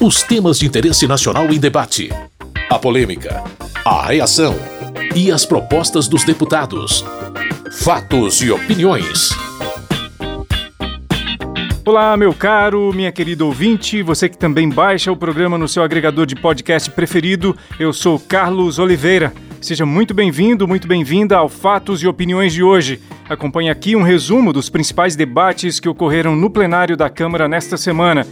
Os temas de interesse nacional em debate. A polêmica. A reação. E as propostas dos deputados. Fatos e opiniões. Olá, meu caro, minha querida ouvinte, você que também baixa o programa no seu agregador de podcast preferido. Eu sou Carlos Oliveira. Seja muito bem-vindo, muito bem-vinda ao Fatos e Opiniões de hoje. Acompanhe aqui um resumo dos principais debates que ocorreram no plenário da Câmara nesta semana.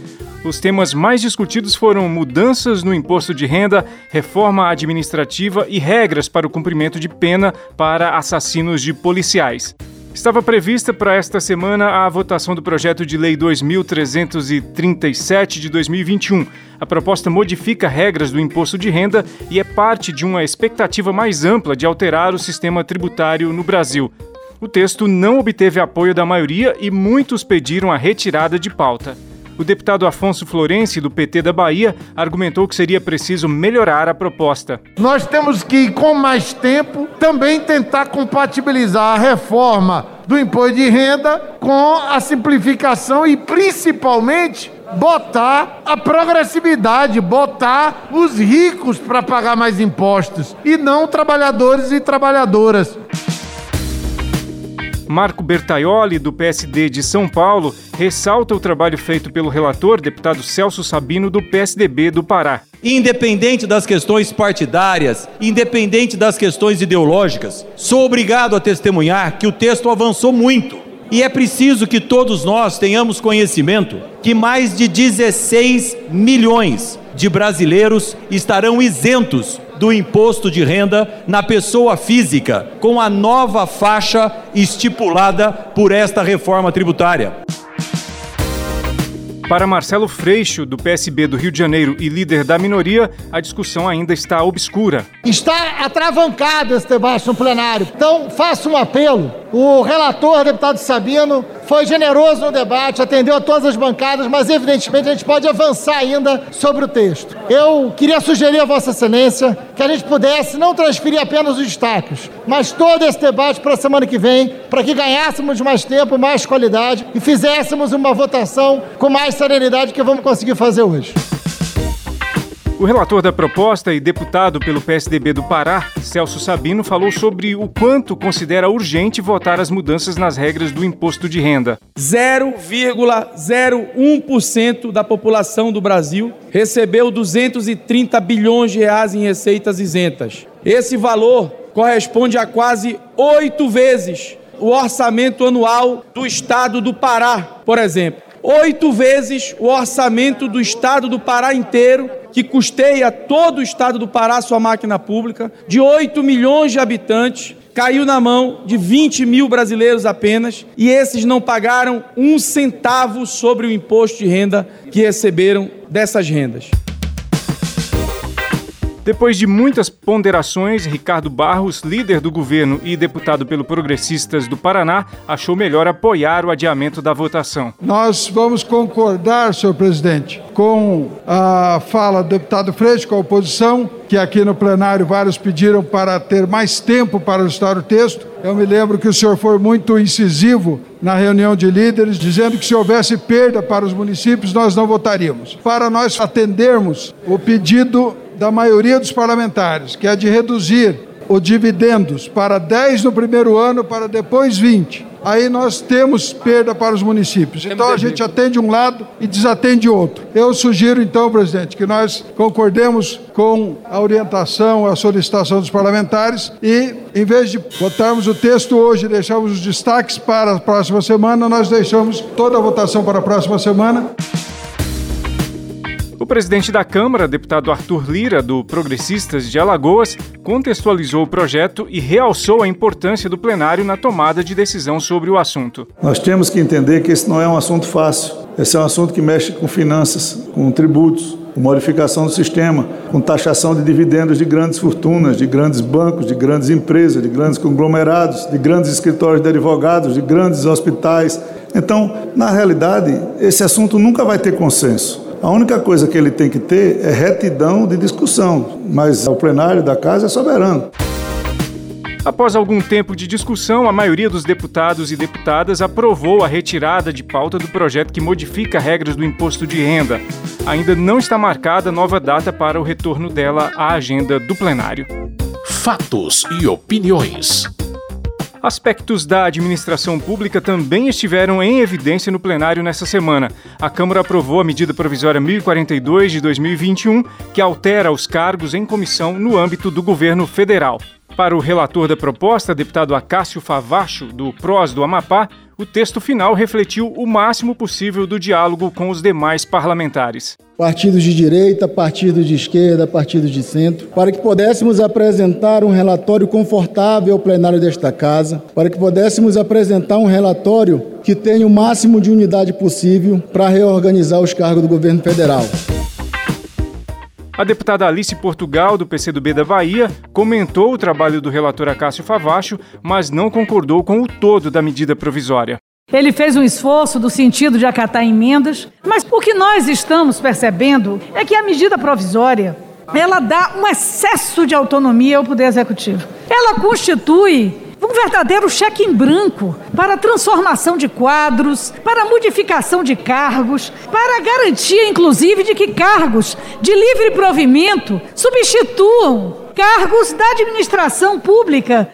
Os temas mais discutidos foram mudanças no imposto de renda, reforma administrativa e regras para o cumprimento de pena para assassinos de policiais. Estava prevista para esta semana a votação do projeto de lei 2337 de 2021. A proposta modifica regras do imposto de renda e é parte de uma expectativa mais ampla de alterar o sistema tributário no Brasil. O texto não obteve apoio da maioria e muitos pediram a retirada de pauta. O deputado Afonso Florenci, do PT da Bahia, argumentou que seria preciso melhorar a proposta. Nós temos que, com mais tempo, também tentar compatibilizar a reforma do imposto de renda com a simplificação e, principalmente, botar a progressividade, botar os ricos para pagar mais impostos e não trabalhadores e trabalhadoras. Marco Bertaioli, do PSD de São Paulo, ressalta o trabalho feito pelo relator, deputado Celso Sabino, do PSDB do Pará. Independente das questões partidárias, independente das questões ideológicas, sou obrigado a testemunhar que o texto avançou muito. E é preciso que todos nós tenhamos conhecimento que mais de 16 milhões de brasileiros estarão isentos do imposto de renda na pessoa física, com a nova faixa estipulada por esta reforma tributária. Para Marcelo Freixo, do PSB do Rio de Janeiro e líder da minoria, a discussão ainda está obscura. Está atravancado esse debate no plenário. Então, faço um apelo. O relator, deputado Sabino, foi generoso no debate, atendeu a todas as bancadas, mas evidentemente a gente pode avançar ainda sobre o texto. Eu queria sugerir a Vossa Excelência que a gente pudesse não transferir apenas os destaques, mas todo esse debate para a semana que vem, para que ganhássemos mais tempo, mais qualidade e fizéssemos uma votação com mais serenidade que vamos conseguir fazer hoje. O relator da proposta e deputado pelo PSDB do Pará, Celso Sabino, falou sobre o quanto considera urgente votar as mudanças nas regras do imposto de renda. 0,01% da população do Brasil recebeu 230 bilhões de reais em receitas isentas. Esse valor corresponde a quase oito vezes o orçamento anual do estado do Pará, por exemplo oito vezes o orçamento do estado do Pará inteiro, que custeia todo o estado do Pará sua máquina pública, de 8 milhões de habitantes, caiu na mão de 20 mil brasileiros apenas, e esses não pagaram um centavo sobre o imposto de renda que receberam dessas rendas. Depois de muitas ponderações, Ricardo Barros, líder do governo e deputado pelo Progressistas do Paraná, achou melhor apoiar o adiamento da votação. Nós vamos concordar, senhor presidente, com a fala do deputado Freixo, com a oposição, que aqui no plenário vários pediram para ter mais tempo para ajustar o texto. Eu me lembro que o senhor foi muito incisivo na reunião de líderes, dizendo que se houvesse perda para os municípios, nós não votaríamos. Para nós atendermos o pedido da maioria dos parlamentares, que é de reduzir os dividendos para 10 no primeiro ano, para depois 20. Aí nós temos perda para os municípios. Então a gente atende um lado e desatende outro. Eu sugiro então, presidente, que nós concordemos com a orientação, a solicitação dos parlamentares e, em vez de votarmos o texto hoje e deixarmos os destaques para a próxima semana, nós deixamos toda a votação para a próxima semana. O presidente da Câmara, deputado Arthur Lira, do Progressistas de Alagoas, contextualizou o projeto e realçou a importância do plenário na tomada de decisão sobre o assunto. Nós temos que entender que esse não é um assunto fácil. Esse é um assunto que mexe com finanças, com tributos, com modificação do sistema, com taxação de dividendos de grandes fortunas, de grandes bancos, de grandes empresas, de grandes conglomerados, de grandes escritórios de advogados, de grandes hospitais. Então, na realidade, esse assunto nunca vai ter consenso. A única coisa que ele tem que ter é retidão de discussão, mas o plenário da casa é soberano. Após algum tempo de discussão, a maioria dos deputados e deputadas aprovou a retirada de pauta do projeto que modifica regras do imposto de renda. ainda não está marcada nova data para o retorno dela à agenda do plenário. Fatos e opiniões. Aspectos da administração pública também estiveram em evidência no plenário nesta semana. A Câmara aprovou a medida provisória 1042 de 2021, que altera os cargos em comissão no âmbito do governo federal. Para o relator da proposta, deputado Acácio Favacho, do PROS do Amapá, o texto final refletiu o máximo possível do diálogo com os demais parlamentares. Partidos de direita, partidos de esquerda, partidos de centro, para que pudéssemos apresentar um relatório confortável ao plenário desta casa, para que pudéssemos apresentar um relatório que tenha o máximo de unidade possível para reorganizar os cargos do governo federal. A deputada Alice Portugal, do PCdoB da Bahia, comentou o trabalho do relator Acácio Favacho, mas não concordou com o todo da medida provisória. Ele fez um esforço do sentido de acatar emendas, mas o que nós estamos percebendo é que a medida provisória ela dá um excesso de autonomia ao Poder Executivo. Ela constitui um verdadeiro cheque em branco para transformação de quadros, para modificação de cargos, para garantia, inclusive, de que cargos de livre provimento substituam cargos da administração pública.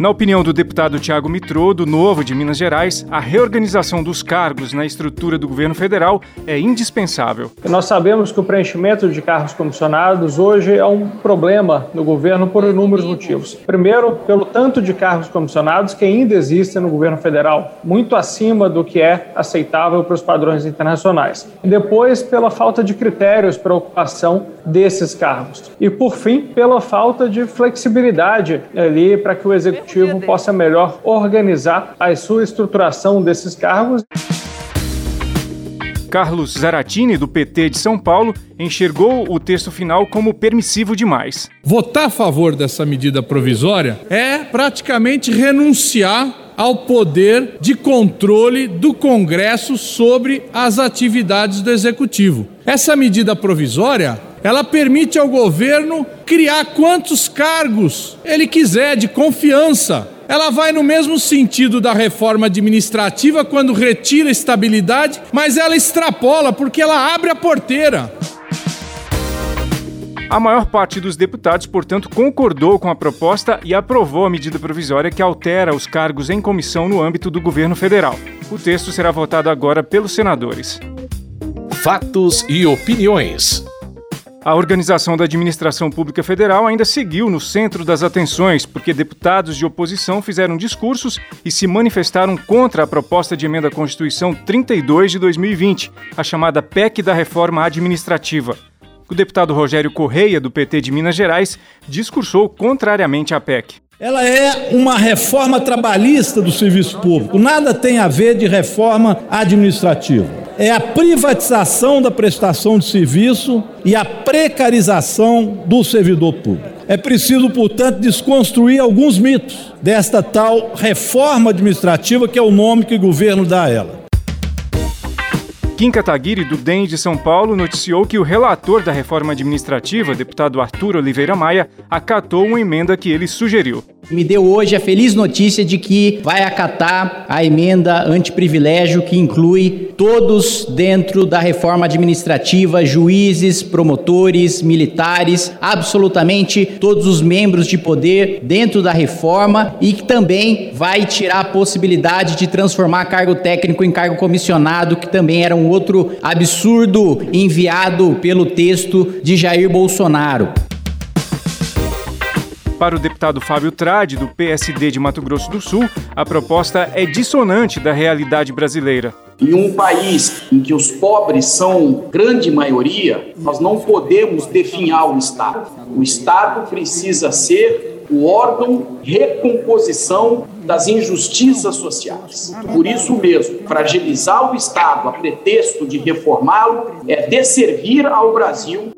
Na opinião do deputado Tiago Mitrô, do Novo de Minas Gerais, a reorganização dos cargos na estrutura do governo federal é indispensável. Nós sabemos que o preenchimento de cargos comissionados hoje é um problema no governo por inúmeros motivos. Primeiro, pelo tanto de cargos comissionados que ainda existem no governo federal, muito acima do que é aceitável para os padrões internacionais. Depois, pela falta de critérios para ocupação desses cargos. E, por fim, pela falta de flexibilidade ali para que o executivo executivo possa melhor organizar a sua estruturação desses cargos. Carlos Zaratini, do PT de São Paulo, enxergou o texto final como permissivo demais. Votar a favor dessa medida provisória é praticamente renunciar ao poder de controle do Congresso sobre as atividades do Executivo. Essa medida provisória ela permite ao governo criar quantos cargos ele quiser de confiança. Ela vai no mesmo sentido da reforma administrativa quando retira estabilidade, mas ela extrapola porque ela abre a porteira. A maior parte dos deputados, portanto, concordou com a proposta e aprovou a medida provisória que altera os cargos em comissão no âmbito do governo federal. O texto será votado agora pelos senadores. Fatos e opiniões. A organização da administração pública federal ainda seguiu no centro das atenções, porque deputados de oposição fizeram discursos e se manifestaram contra a proposta de emenda à Constituição 32 de 2020, a chamada PEC da Reforma Administrativa. O deputado Rogério Correia, do PT de Minas Gerais, discursou contrariamente à PEC. Ela é uma reforma trabalhista do serviço público, nada tem a ver de reforma administrativa é a privatização da prestação de serviço e a precarização do servidor público. É preciso, portanto, desconstruir alguns mitos desta tal reforma administrativa, que é o nome que o governo dá a ela. Kim Kataguiri, do DEM de São Paulo, noticiou que o relator da reforma administrativa, deputado Arthur Oliveira Maia, acatou uma emenda que ele sugeriu me deu hoje a feliz notícia de que vai acatar a emenda antiprivilégio que inclui todos dentro da reforma administrativa, juízes, promotores, militares, absolutamente todos os membros de poder dentro da reforma e que também vai tirar a possibilidade de transformar cargo técnico em cargo comissionado, que também era um outro absurdo enviado pelo texto de Jair Bolsonaro. Para o deputado Fábio Trade, do PSD de Mato Grosso do Sul, a proposta é dissonante da realidade brasileira. Em um país em que os pobres são grande maioria, nós não podemos definhar o Estado. O Estado precisa ser o órgão recomposição das injustiças sociais. Por isso mesmo, fragilizar o Estado a pretexto de reformá-lo é desservir ao Brasil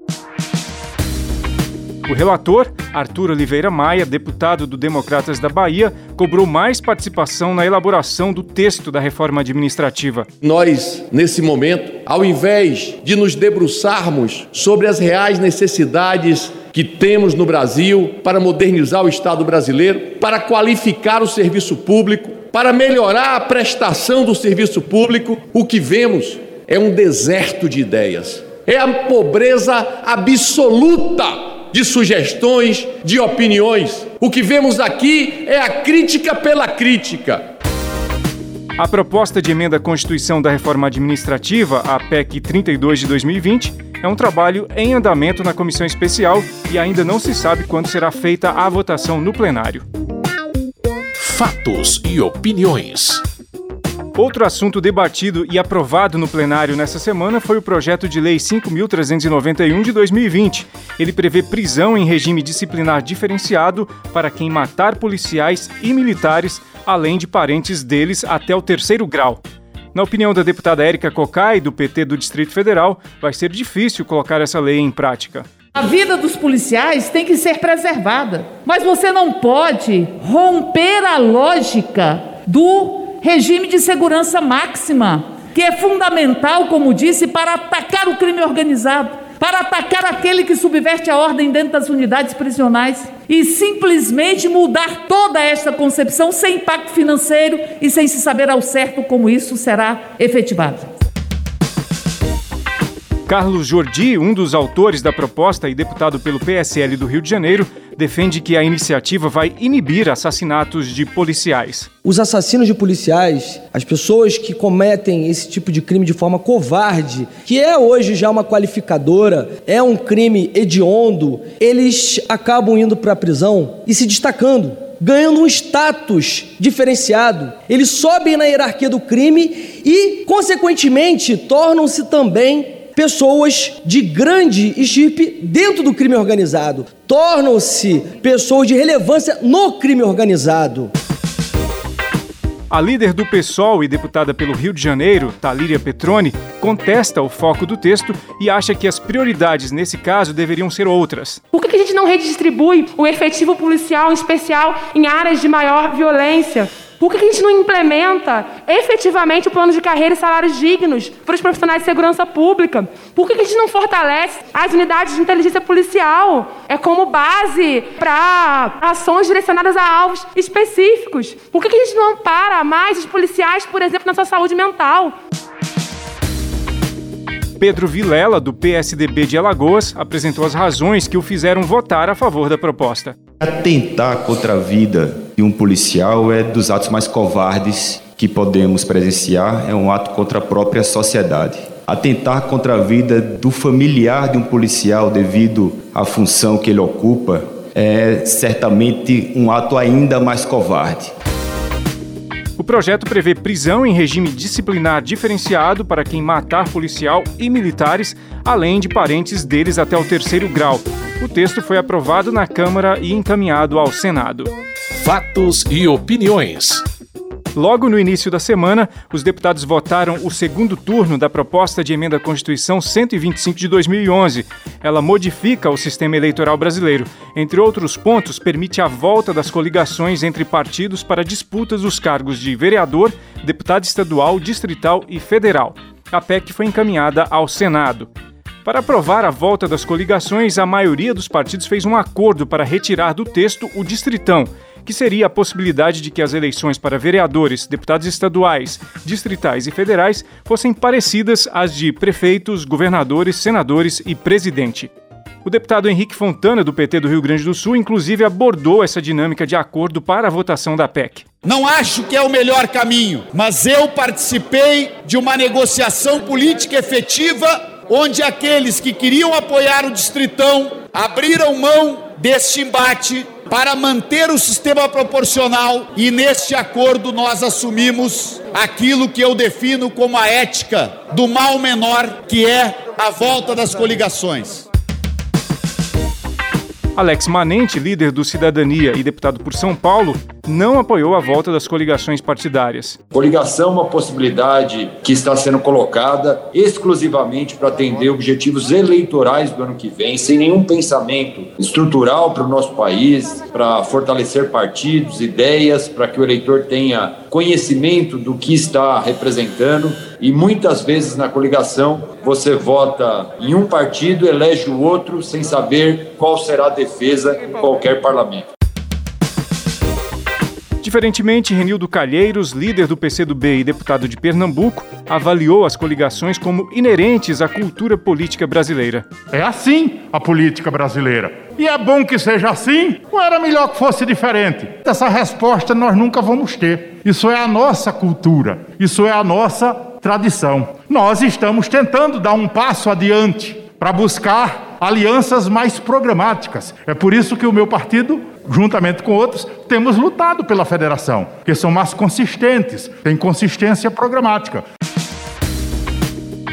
o relator, Arthur Oliveira Maia, deputado do Democratas da Bahia, cobrou mais participação na elaboração do texto da reforma administrativa. Nós, nesse momento, ao invés de nos debruçarmos sobre as reais necessidades que temos no Brasil para modernizar o Estado brasileiro, para qualificar o serviço público, para melhorar a prestação do serviço público, o que vemos é um deserto de ideias. É a pobreza absoluta de sugestões, de opiniões. O que vemos aqui é a crítica pela crítica. A proposta de emenda à Constituição da Reforma Administrativa, a PEC 32 de 2020, é um trabalho em andamento na comissão especial e ainda não se sabe quando será feita a votação no plenário. Fatos e opiniões. Outro assunto debatido e aprovado no plenário nessa semana foi o projeto de lei 5.391 de 2020. Ele prevê prisão em regime disciplinar diferenciado para quem matar policiais e militares além de parentes deles até o terceiro grau. Na opinião da deputada Érica Cocai, do PT do Distrito Federal, vai ser difícil colocar essa lei em prática. A vida dos policiais tem que ser preservada, mas você não pode romper a lógica do regime de segurança máxima, que é fundamental, como disse, para atacar o crime organizado para atacar aquele que subverte a ordem dentro das unidades prisionais e simplesmente mudar toda esta concepção sem impacto financeiro e sem se saber ao certo como isso será efetivado. Carlos Jordi, um dos autores da proposta e deputado pelo PSL do Rio de Janeiro, defende que a iniciativa vai inibir assassinatos de policiais. Os assassinos de policiais, as pessoas que cometem esse tipo de crime de forma covarde, que é hoje já uma qualificadora, é um crime hediondo, eles acabam indo para a prisão e se destacando ganhando um status diferenciado. Eles sobem na hierarquia do crime e, consequentemente, tornam-se também pessoas de grande estirpe dentro do crime organizado, tornam-se pessoas de relevância no crime organizado. A líder do PSOL e deputada pelo Rio de Janeiro, Talíria Petroni, contesta o foco do texto e acha que as prioridades nesse caso deveriam ser outras. Por que a gente não redistribui o efetivo policial, em especial em áreas de maior violência? Por que a gente não implementa efetivamente o plano de carreira e salários dignos para os profissionais de segurança pública? Por que a gente não fortalece as unidades de inteligência policial é como base para ações direcionadas a alvos específicos? Por que a gente não ampara mais os policiais, por exemplo, na sua saúde mental? Pedro Vilela, do PSDB de Alagoas, apresentou as razões que o fizeram votar a favor da proposta. Atentar contra a vida de um policial é dos atos mais covardes que podemos presenciar, é um ato contra a própria sociedade. Atentar contra a vida do familiar de um policial devido à função que ele ocupa é certamente um ato ainda mais covarde. O projeto prevê prisão em regime disciplinar diferenciado para quem matar policial e militares, além de parentes deles até o terceiro grau. O texto foi aprovado na Câmara e encaminhado ao Senado. Fatos e opiniões. Logo no início da semana, os deputados votaram o segundo turno da proposta de emenda à Constituição 125 de 2011. Ela modifica o sistema eleitoral brasileiro. Entre outros pontos, permite a volta das coligações entre partidos para disputas dos cargos de vereador, deputado estadual, distrital e federal. A PEC foi encaminhada ao Senado. Para aprovar a volta das coligações, a maioria dos partidos fez um acordo para retirar do texto o distritão que seria a possibilidade de que as eleições para vereadores, deputados estaduais, distritais e federais fossem parecidas às de prefeitos, governadores, senadores e presidente. O deputado Henrique Fontana, do PT do Rio Grande do Sul, inclusive abordou essa dinâmica de acordo para a votação da PEC. Não acho que é o melhor caminho, mas eu participei de uma negociação política efetiva onde aqueles que queriam apoiar o Distritão abriram mão deste embate para manter o sistema proporcional e neste acordo nós assumimos aquilo que eu defino como a ética do mal menor, que é a volta das coligações. Alex Manente, líder do Cidadania e deputado por São Paulo, não apoiou a volta das coligações partidárias. Coligação é uma possibilidade que está sendo colocada exclusivamente para atender objetivos eleitorais do ano que vem, sem nenhum pensamento estrutural para o nosso país, para fortalecer partidos, ideias, para que o eleitor tenha conhecimento do que está representando. E muitas vezes na coligação você vota em um partido, elege o outro sem saber qual será a defesa em qualquer parlamento. Diferentemente, Renildo Calheiros, líder do PCdoB e deputado de Pernambuco, avaliou as coligações como inerentes à cultura política brasileira. É assim a política brasileira. E é bom que seja assim, ou era melhor que fosse diferente? Essa resposta nós nunca vamos ter. Isso é a nossa cultura, isso é a nossa tradição. Nós estamos tentando dar um passo adiante para buscar alianças mais programáticas. É por isso que o meu partido, juntamente com outros, temos lutado pela federação, que são mais consistentes, têm consistência programática.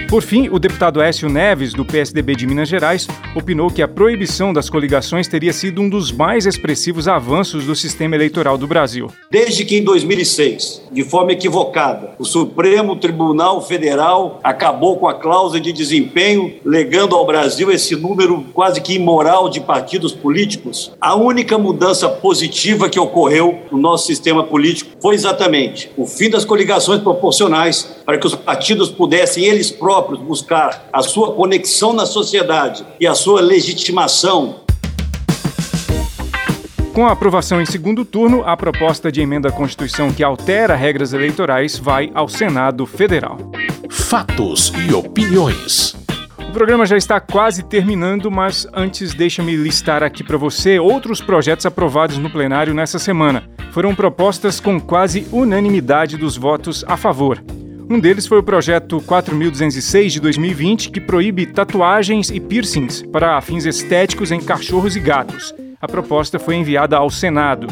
Por fim, o deputado Écio Neves, do PSDB de Minas Gerais, opinou que a proibição das coligações teria sido um dos mais expressivos avanços do sistema eleitoral do Brasil. Desde que em 2006, de forma equivocada, o Supremo Tribunal Federal acabou com a cláusula de desempenho, legando ao Brasil esse número quase que imoral de partidos políticos, a única mudança positiva que ocorreu no nosso sistema político foi exatamente o fim das coligações proporcionais para que os partidos pudessem eles próprios próprios buscar a sua conexão na sociedade e a sua legitimação. Com a aprovação em segundo turno, a proposta de emenda à Constituição que altera regras eleitorais vai ao Senado Federal. Fatos e opiniões. O programa já está quase terminando, mas antes deixa-me listar aqui para você outros projetos aprovados no plenário nessa semana. Foram propostas com quase unanimidade dos votos a favor. Um deles foi o projeto 4206 de 2020, que proíbe tatuagens e piercings para fins estéticos em cachorros e gatos. A proposta foi enviada ao Senado.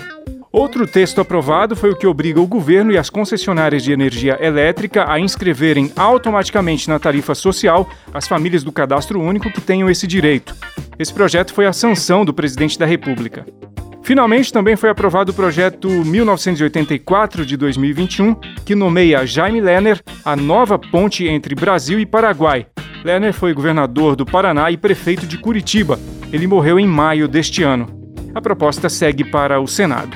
Outro texto aprovado foi o que obriga o governo e as concessionárias de energia elétrica a inscreverem automaticamente na tarifa social as famílias do cadastro único que tenham esse direito. Esse projeto foi a sanção do presidente da República. Finalmente, também foi aprovado o projeto 1984 de 2021, que nomeia Jaime Lerner a nova ponte entre Brasil e Paraguai. Lerner foi governador do Paraná e prefeito de Curitiba. Ele morreu em maio deste ano. A proposta segue para o Senado.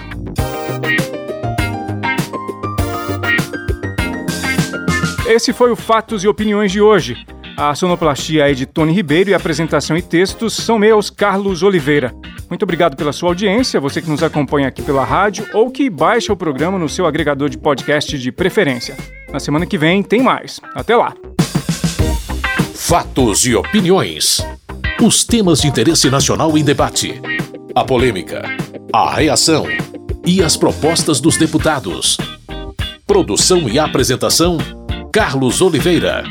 Esse foi o Fatos e Opiniões de hoje. A sonoplastia é de Tony Ribeiro e a apresentação e textos são meus, Carlos Oliveira. Muito obrigado pela sua audiência, você que nos acompanha aqui pela rádio ou que baixa o programa no seu agregador de podcast de preferência. Na semana que vem tem mais. Até lá. Fatos e opiniões. Os temas de interesse nacional em debate. A polêmica, a reação e as propostas dos deputados. Produção e apresentação: Carlos Oliveira.